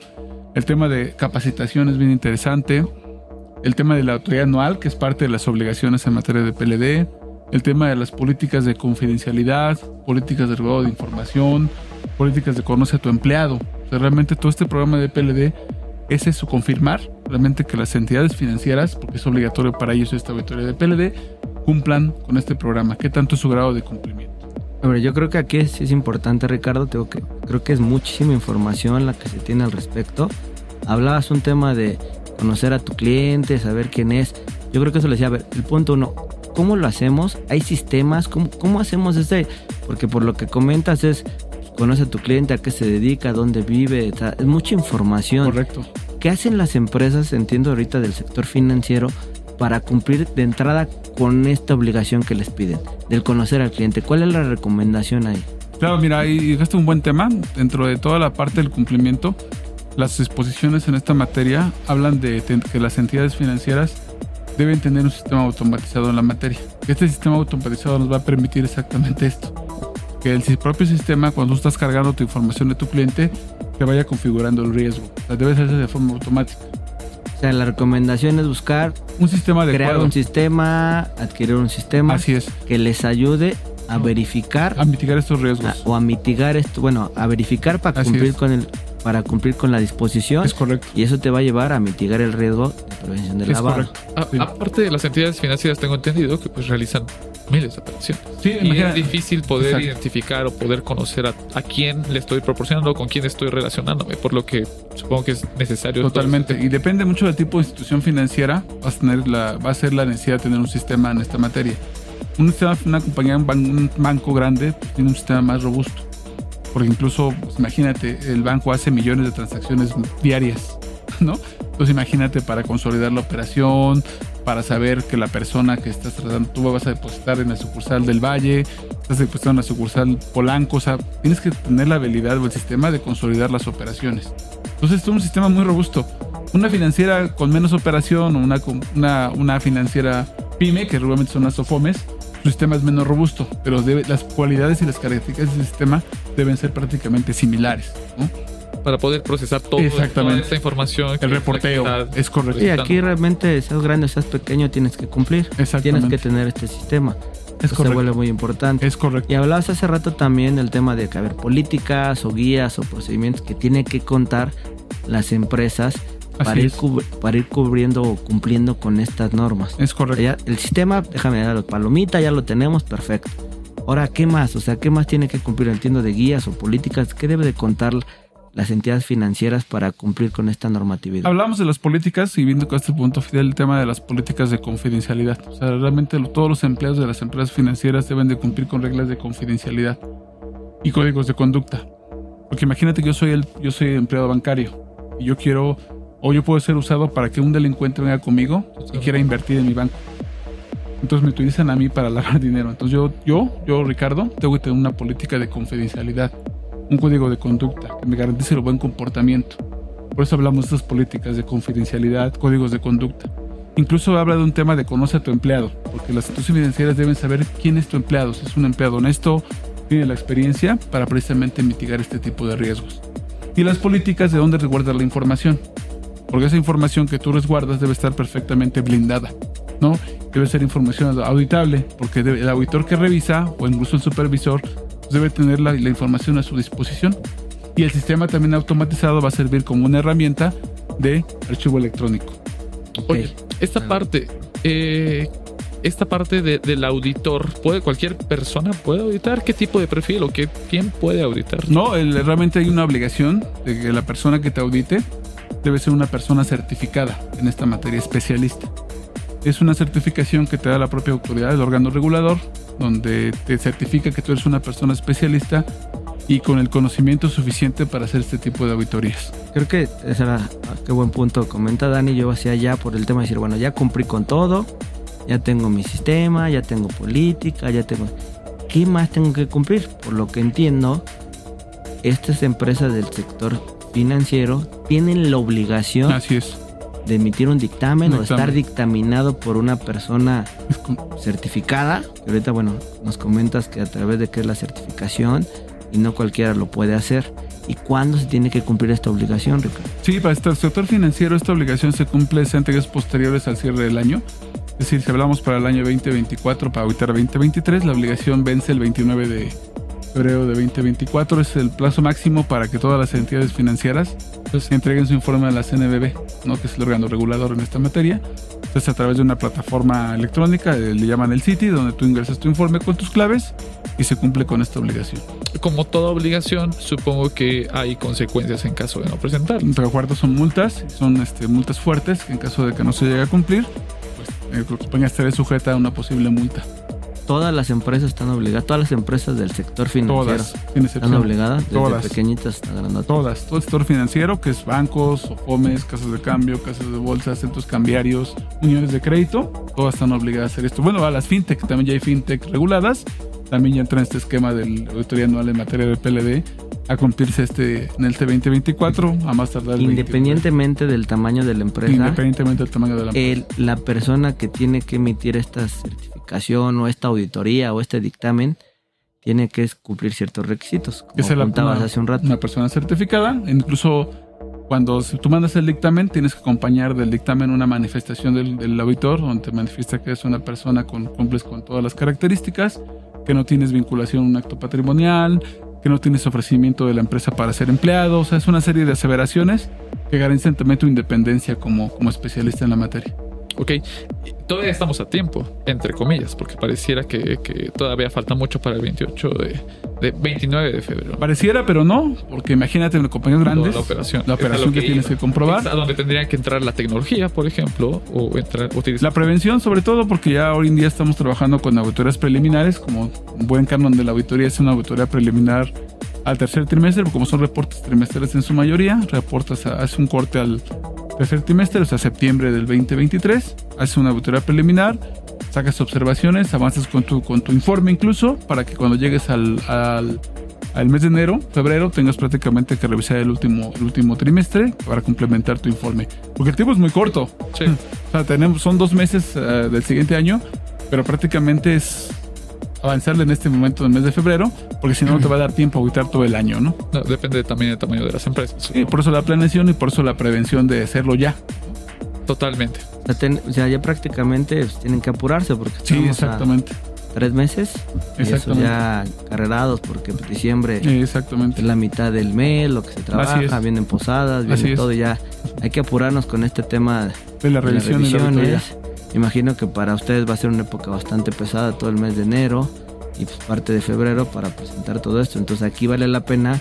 El tema de capacitación es bien interesante. El tema de la autoridad anual, que es parte de las obligaciones en materia de PLD. El tema de las políticas de confidencialidad, políticas de regalo de información, políticas de conoce a tu empleado. O sea, realmente todo este programa de PLD es eso, confirmar realmente que las entidades financieras, porque es obligatorio para ellos esta auditoría de PLD, cumplan con este programa. ¿Qué tanto es su grado de cumplimiento? Pero yo creo que aquí sí es importante, Ricardo, tengo que, creo que es muchísima información la que se tiene al respecto. Hablabas un tema de conocer a tu cliente, saber quién es. Yo creo que eso le decía, a ver, el punto uno, ¿cómo lo hacemos? ¿Hay sistemas? ¿Cómo, cómo hacemos ese? Porque por lo que comentas es, pues, conoce a tu cliente, a qué se dedica, dónde vive, o sea, es mucha información. Correcto. ¿Qué hacen las empresas, entiendo ahorita del sector financiero, para cumplir de entrada con esta obligación que les piden, del conocer al cliente? ¿Cuál es la recomendación ahí? Claro, mira, ahí es un buen tema. Dentro de toda la parte del cumplimiento, las disposiciones en esta materia hablan de que las entidades financieras deben tener un sistema automatizado en la materia. Este sistema automatizado nos va a permitir exactamente esto. Que el propio sistema, cuando tú estás cargando tu información de tu cliente, te vaya configurando el riesgo. O sea, debe hacerse de forma automática. Sea, la recomendación es buscar un sistema de crear un sistema, adquirir un sistema Así es. que les ayude a verificar a mitigar estos riesgos. O a mitigar esto, bueno, a verificar para cumplir con el para cumplir con la disposición. Es correcto. Y eso te va a llevar a mitigar el riesgo de prevención del es lavado. Correcto. Aparte de las entidades financieras, tengo entendido que pues realizan miles de operaciones. Sí, y es difícil poder identificar o poder conocer a, a, quién le estoy proporcionando, con quién estoy relacionándome, por lo que supongo que es necesario. Totalmente. Y depende mucho del tipo de institución financiera, vas a tener la, va a ser la necesidad de tener un sistema en esta materia. Un sistema, una compañía, un, ban, un banco grande, pues, tiene un sistema más robusto porque incluso, pues, imagínate, el banco hace millones de transacciones diarias, ¿no? Entonces imagínate para consolidar la operación, para saber que la persona que estás tratando, tú vas a depositar en la sucursal del Valle, estás depositando en la sucursal Polanco, o sea, tienes que tener la habilidad o el sistema de consolidar las operaciones. Entonces es un sistema muy robusto. Una financiera con menos operación o una, una, una financiera pyme, que realmente son las SOFOMES, su sistema es menos robusto, pero debe, las cualidades y las características del sistema deben ser prácticamente similares. ¿no? Para poder procesar todo, toda esta información. El reporteo, es correcto. Y aquí realmente, seas grande o seas pequeño, tienes que cumplir. Tienes que tener este sistema. Es Eso se vuelve muy importante. Es correcto. Y hablabas hace rato también del tema de que haber políticas o guías o procedimientos que tienen que contar las empresas para ir, para ir, cubriendo o cumpliendo con estas normas. Es correcto. el sistema, déjame dar los palomitas, ya lo tenemos, perfecto. Ahora, ¿qué más? O sea, ¿qué más tiene que cumplir? Entiendo de guías o políticas. ¿Qué debe de contar las entidades financieras para cumplir con esta normatividad? Hablamos de las políticas y viendo con este punto, Fidel, el tema de las políticas de confidencialidad. O sea, realmente todos los empleados de las empresas financieras deben de cumplir con reglas de confidencialidad y códigos de conducta. Porque imagínate que yo soy, el, yo soy empleado bancario y yo quiero o yo puedo ser usado para que un delincuente venga conmigo y quiera invertir en mi banco. Entonces me utilizan a mí para lavar dinero. Entonces yo, yo, yo, Ricardo, tengo que tener una política de confidencialidad, un código de conducta que me garantice el buen comportamiento. Por eso hablamos de estas políticas de confidencialidad, códigos de conducta. Incluso habla de un tema de conoce a tu empleado, porque las instituciones financieras deben saber quién es tu empleado, si es un empleado honesto, tiene la experiencia para precisamente mitigar este tipo de riesgos. Y las políticas de dónde resguardar la información porque esa información que tú resguardas debe estar perfectamente blindada, ¿no? Debe ser información auditable, porque el auditor que revisa, o incluso el supervisor, debe tener la, información a su disposición. Y el sistema también automatizado va a servir como una herramienta de archivo electrónico. Oye, esta parte, eh, esta parte del auditor, ¿puede cualquier persona puede auditar? ¿Qué tipo de perfil o qué, quién puede auditar? No, realmente hay una obligación de que la persona que te audite debe ser una persona certificada en esta materia, especialista. Es una certificación que te da la propia autoridad, el órgano regulador, donde te certifica que tú eres una persona especialista y con el conocimiento suficiente para hacer este tipo de auditorías. Creo que ese era ah, qué buen punto comenta Dani. Yo hacía ya por el tema de decir, bueno, ya cumplí con todo, ya tengo mi sistema, ya tengo política, ya tengo. ¿Qué más tengo que cumplir? Por lo que entiendo, estas empresas del sector financiero tienen la obligación Así es. de emitir un dictamen, o estar dictaminado por una persona certificada. ahorita, bueno, nos comentas que a través de qué es la certificación y no cualquiera lo puede hacer. ¿Y cuándo se tiene que cumplir esta obligación, Ricardo? Sí, para el sector financiero esta obligación se cumple en días posteriores al cierre del año. Es decir, si hablamos para el año 2024, para auditar 2023, la obligación vence el 29 de febrero de 2024 es el plazo máximo para que todas las entidades financieras pues, entreguen su informe a la CNBB, ¿no? que es el órgano regulador en esta materia. Entonces a través de una plataforma electrónica, eh, le llaman el Citi, donde tú ingresas tu informe con tus claves y se cumple con esta obligación. Como toda obligación, supongo que hay consecuencias en caso de no presentar. Pero cuarto son multas, son este, multas fuertes que en caso de que no se llegue a cumplir, pues la compañía estará sujeta a una posible multa Todas las empresas están obligadas, todas las empresas del sector financiero Todas, sin están obligadas, desde Todas. pequeñitas hasta grandotas. Todas, todo el sector financiero, que es bancos, OFOMES, casas de cambio, casas de bolsa, centros cambiarios, uniones de crédito, todas están obligadas a hacer esto. Bueno, a las fintech, también ya hay fintech reguladas, también ya entra en este esquema del auditoría anual en materia de PLD a cumplirse este en el T2024, a más tardar el 20. Independientemente del tamaño de la empresa, Independientemente del tamaño de la el- la persona que tiene que emitir esta certificación o esta auditoría o este dictamen tiene que cumplir ciertos requisitos, como es una, hace un rato. una persona certificada. Incluso cuando tú mandas el dictamen, tienes que acompañar del dictamen una manifestación del, del auditor, donde te manifiesta que eres una persona con cumples con todas las características, que no tienes vinculación a un acto patrimonial, que no tienes ofrecimiento de la empresa para ser empleado. O sea, es una serie de aseveraciones que garantizan también tu independencia como, como especialista en la materia. Ok, todavía estamos a tiempo, entre comillas, porque pareciera que, que todavía falta mucho para el 28 de, de 29 de febrero. Pareciera, pero no, porque imagínate en compañías grandes. La operación. La operación que, tienes iba. que comprobar. Es a donde tendría que entrar la tecnología, por ejemplo, o entrar, utilizar. La prevención, sobre todo, porque ya hoy en día estamos trabajando con auditorías preliminares, como un buen canon de la auditoría es una auditoría preliminar al tercer trimestre, como son reportes trimestrales en su mayoría, reportas, a- hace un corte al tercer trimestre, o sea, septiembre del 2023, hace una auditoría preliminar, sacas observaciones, avanzas con tu, con tu informe incluso, para que cuando llegues al, al, al mes de enero, febrero, tengas prácticamente que revisar el último, el último trimestre para complementar tu informe. Porque el tiempo es muy corto. Sí. O sea, tenemos, son dos meses eh, del siguiente año, pero prácticamente es avanzarle en este momento del mes de febrero, porque si no, no te va a dar tiempo a auditar todo el año, ¿no? No, depende también del tamaño de las empresas. Sí, por eso la planeación y por eso la prevención de hacerlo ya. Totalmente. O sea, ten- o sea, ya prácticamente pues, tienen que apurarse porque Sí, a exactamente. tres meses y eso Exactamente. ya carrerados porque pues, diciembre Sí, exactamente. es la mitad del mes, lo que se trabaja, es. vienen posadas, Así viene es. todo ya. Hay que apurarnos con este tema De la de las revisión y la auditoría. revisiones. Imagino que para ustedes va a ser una época bastante pesada todo el mes de enero y pues parte de febrero para presentar todo esto. Entonces aquí vale la pena,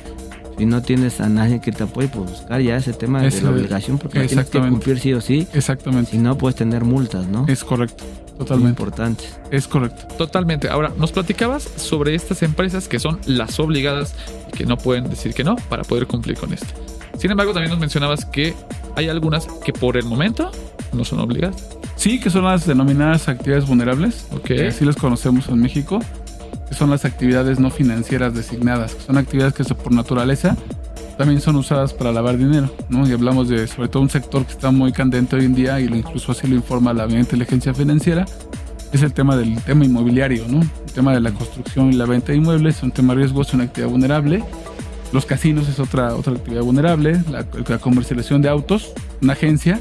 si no tienes a nadie que te apoye, pues buscar ya ese tema de la obligación porque tienes que cumplir sí o sí. Exactamente. Si no, puedes tener multas, ¿no? Es correcto. Totalmente. importantes. Es correcto. Totalmente. Ahora, nos platicabas sobre estas empresas que son las obligadas y que no pueden decir que no para poder cumplir con esto. Sin embargo, también nos mencionabas que hay algunas que por el momento no son obligadas. Sí, que son las denominadas actividades vulnerables, Ok. que así las conocemos en México, que son las actividades no financieras designadas, que son actividades que por naturaleza también son usadas para lavar dinero, ¿no? Y hablamos de sobre todo un sector que está muy candente hoy en día y incluso así lo informa la inteligencia financiera, es el tema del tema inmobiliario, ¿no? El tema de la construcción y la venta de inmuebles es un tema riesgo, es una actividad vulnerable. Los casinos es otra, otra actividad vulnerable, la, la comercialización de autos, una agencia,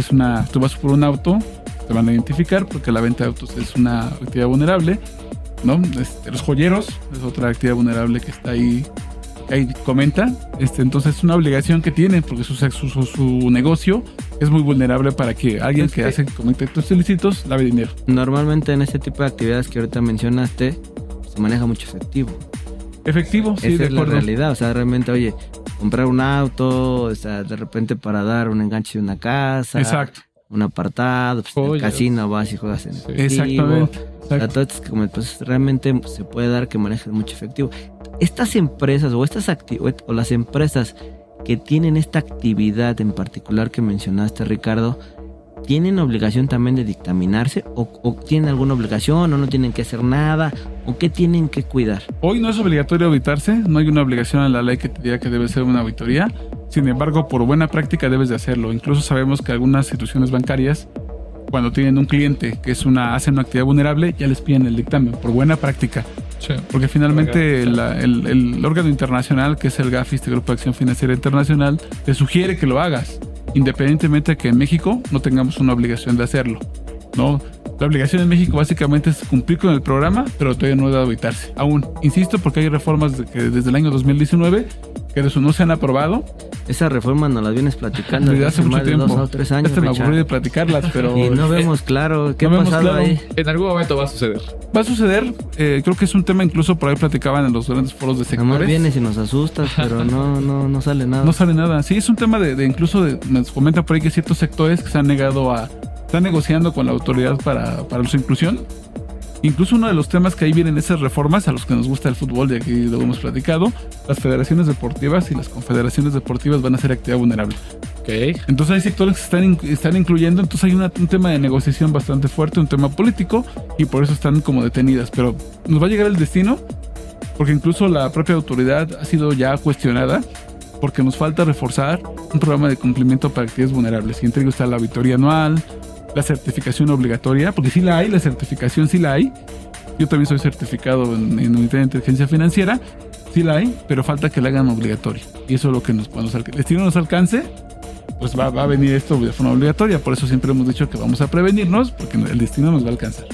es una, tú vas por un auto, te van a identificar porque la venta de autos es una actividad vulnerable, ¿no? Este, los joyeros es otra actividad vulnerable que está ahí, ahí comenta, este, entonces es una obligación que tienen porque su, su, su- su negocio es muy vulnerable para que alguien Es que, que- hace comete actos ilícitos lave dinero. Normalmente en este tipo de actividades que ahorita mencionaste, se maneja mucho efectivo. Efectivo, sí, Esa de es la realidad. O sea, realmente, oye, comprar un auto, o sea, de repente para dar un enganche de una casa, Exacto. un apartado, pues en el Joyas. casino vas y juegas en efectivo. Exactamente. O sea, todo esto es como, pues realmente se puede dar que manejes mucho efectivo. Estas empresas o estas acti- o las empresas que tienen esta actividad en particular que mencionaste, Ricardo, ¿tienen obligación también de dictaminarse? ¿O, o tienen alguna obligación o no tienen que hacer nada? ¿O qué tienen que cuidar? Hoy no es obligatorio auditarse, no hay una obligación en la ley que te diga que debe ser una auditoría. Sin embargo, por buena práctica debes de hacerlo. Incluso sabemos que algunas instituciones bancarias, cuando tienen un cliente que es una, hacen una actividad vulnerable, ya les piden el dictamen, por buena práctica. Sí. Porque finalmente la- el, el órgano internacional, que es el GAFI, este Grupo de Acción Financiera Internacional, te sugiere que lo hagas, independientemente de que en México no tengamos una obligación de hacerlo. ¿No? La obligación en México básicamente es cumplir con el programa, pero todavía no debe auditarse. Aún, insisto, porque hay reformas de que desde el año 2019 que de eso no se han aprobado. Esa reforma nos las vienes platicando Desde hace mucho más de tiempo. dos o tres años. Este me aburrí de platicarlas, pero Y no vemos claro qué no ha pasado claro. ahí. En algún momento va a suceder. va a suceder. eh, creo que es un tema incluso por ahí platicaban en los grandes foros de sectores. vienes y nos asustas, pero no, no, no sale nada. No sale nada. Sí, es un tema de, de incluso de, nos comenta por ahí que ciertos sectores que se han negado a, están negociando con la autoridad para, para su inclusión. Incluso uno de los temas que ahí vienen esas reformas, a los que nos gusta el fútbol, de aquí lo hemos platicado, las federaciones deportivas y las confederaciones deportivas van a ser actividad vulnerable. Ok. Entonces hay sectores que están, están incluyendo, entonces hay una- un tema de negociación bastante fuerte, un tema político, y por eso están como detenidas. Pero nos va a llegar el destino, porque incluso la propia autoridad ha sido ya cuestionada, porque nos falta reforzar un programa de cumplimiento para actividades vulnerables. Y entre ellos está la auditoría anual, la certificación obligatoria, porque sí la hay, la certificación sí la hay. Yo también soy certificado en, en unidad de inteligencia financiera, sí la hay, pero falta que la hagan obligatoria. Y eso es lo que nos, cuando el destino nos alcance, pues va, va a venir esto de forma obligatoria. Por eso siempre hemos dicho que vamos a prevenirnos, porque el destino nos va a alcanzar.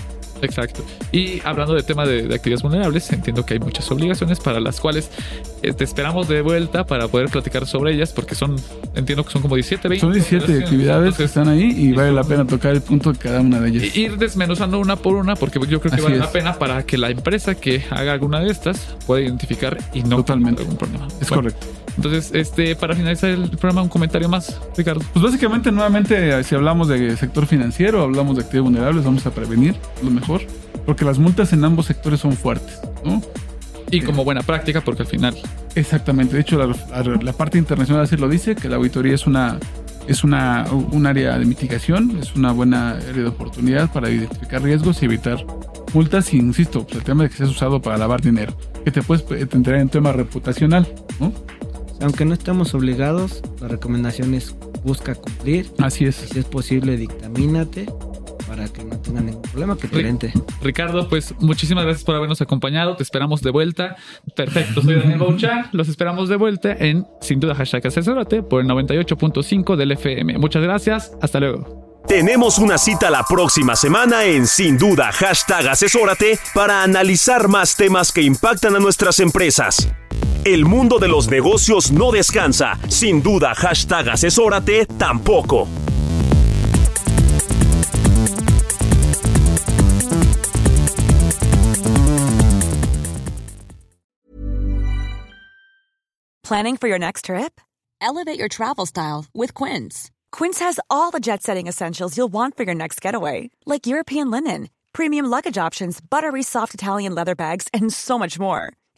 Exacto. Y hablando de tema de, de actividades vulnerables, entiendo que hay muchas obligaciones para las cuales eh, te esperamos de vuelta para poder platicar sobre ellas, porque son, entiendo que son como 17, 20. Son 17 obligaciones. actividades que están ahí y vale la pena tocar el punto de cada una de ellas. Ir desmenuzando una por una, porque yo creo que Así vale es. la pena para que la empresa que haga alguna de estas pueda identificar y no Totalmente. algún problema. Es Bueno, correcto. Entonces, este, para finalizar el programa, un comentario más, Ricardo. Pues básicamente, nuevamente, si hablamos de sector financiero, hablamos de actividades vulnerables, vamos a prevenir lo mejor, porque las multas en ambos sectores son fuertes, ¿no? Y como buena práctica, porque al final Exactamente. De hecho, la, la- parte internacional así lo dice, que la auditoría es una es una, un área de mitigación, es una buena área de oportunidad para identificar riesgos y evitar multas. Y insisto, pues, el tema de que seas usado para lavar dinero, que te puedes eh, entrar en tema reputacional, ¿no? Aunque no estemos obligados, la recomendación es busca cumplir. Así es. Si es posible, dictamínate para que no tengan ningún problema, que te. Ricardo, pues muchísimas gracias por habernos acompañado. Te esperamos de vuelta. Perfecto, soy Daniel Bouchard. Los esperamos de vuelta en Sin Duda Hashtag Asesórate por el 98.5 del FM. Muchas gracias. Hasta luego. Tenemos una cita la próxima semana en Sin Duda Hashtag Asesórate para analizar más temas que impactan a nuestras empresas. El mundo de los negocios no descansa. Sin duda Hashtag Asesórate tampoco. Planning for your next trip? Elevate your travel style with Quince. Quince has all the jet setting essentials you'll want for your next getaway, like European linen, premium luggage options, buttery soft Italian leather bags, and so much more.